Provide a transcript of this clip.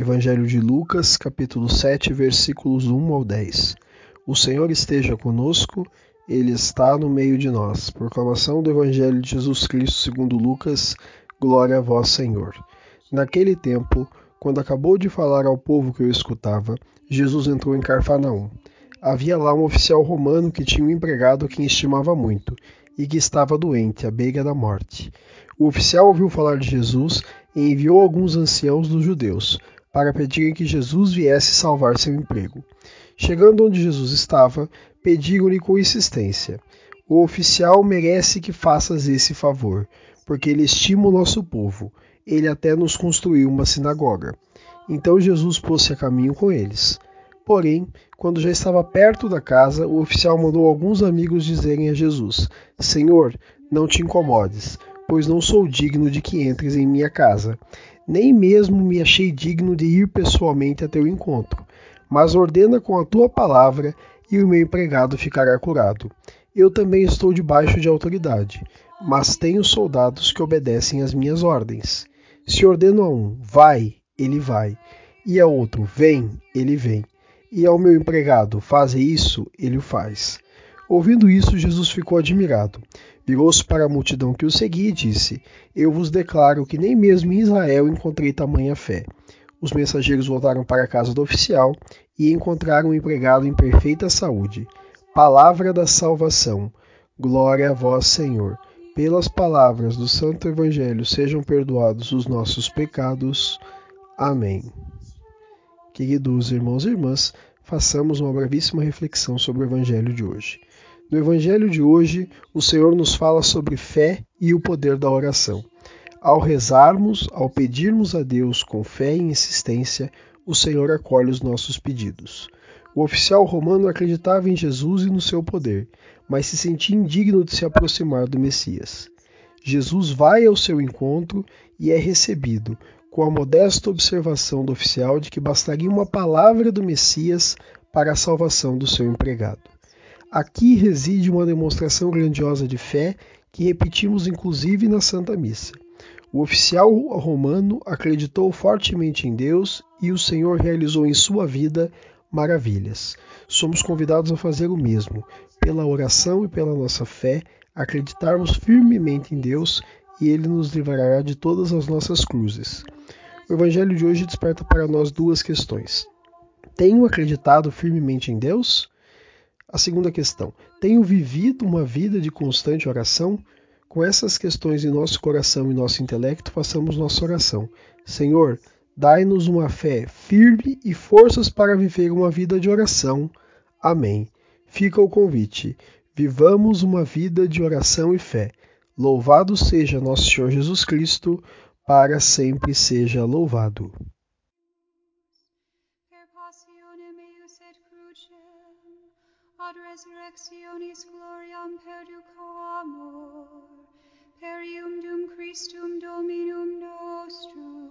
Evangelho de Lucas, capítulo 7, versículos 1 ao 10. O Senhor esteja conosco, ele está no meio de nós. Proclamação do Evangelho de Jesus Cristo, segundo Lucas. Glória a vós, Senhor. Naquele tempo, quando acabou de falar ao povo que o escutava, Jesus entrou em Carfanaum. Havia lá um oficial romano que tinha um empregado a quem estimava muito e que estava doente, à beira da morte. O oficial ouviu falar de Jesus e enviou alguns anciãos dos judeus para pedirem que Jesus viesse salvar seu emprego. Chegando onde Jesus estava, pediram-lhe com insistência: O oficial merece que faças esse favor, porque ele estima o nosso povo. Ele até nos construiu uma sinagoga. Então Jesus pôs-se a caminho com eles. Porém, quando já estava perto da casa, o oficial mandou alguns amigos dizerem a Jesus: Senhor, não te incomodes, pois não sou digno de que entres em minha casa. Nem mesmo me achei digno de ir pessoalmente a teu encontro. Mas ordena com a tua palavra e o meu empregado ficará curado. Eu também estou debaixo de autoridade, mas tenho soldados que obedecem às minhas ordens. Se ordeno a um, vai, ele vai, e a outro, vem, ele vem e ao meu empregado, faze isso, ele o faz. Ouvindo isso, Jesus ficou admirado. Virou-se para a multidão que o seguia e disse: Eu vos declaro que nem mesmo em Israel encontrei tamanha fé. Os mensageiros voltaram para a casa do oficial e encontraram o empregado em perfeita saúde. Palavra da salvação. Glória a vós, Senhor. Pelas palavras do Santo Evangelho sejam perdoados os nossos pecados. Amém. Queridos irmãos e irmãs, façamos uma brevíssima reflexão sobre o Evangelho de hoje. No Evangelho de hoje, o Senhor nos fala sobre fé e o poder da oração. Ao rezarmos, ao pedirmos a Deus com fé e insistência, o Senhor acolhe os nossos pedidos. O oficial romano acreditava em Jesus e no seu poder, mas se sentia indigno de se aproximar do Messias. Jesus vai ao seu encontro e é recebido, com a modesta observação do oficial de que bastaria uma palavra do Messias para a salvação do seu empregado. Aqui reside uma demonstração grandiosa de fé que repetimos inclusive na Santa Missa. O oficial romano acreditou fortemente em Deus e o Senhor realizou em sua vida maravilhas. Somos convidados a fazer o mesmo, pela oração e pela nossa fé, acreditarmos firmemente em Deus e ele nos livrará de todas as nossas cruzes. O Evangelho de hoje desperta para nós duas questões. Tenho acreditado firmemente em Deus? A segunda questão: tenho vivido uma vida de constante oração? Com essas questões em nosso coração e nosso intelecto, façamos nossa oração. Senhor, dai-nos uma fé firme e forças para viver uma vida de oração. Amém. Fica o convite. Vivamos uma vida de oração e fé. Louvado seja nosso Senhor Jesus Cristo, para sempre seja louvado. ad resurrectionis gloriam perduco amor, perium dum Christum Dominum nostrum.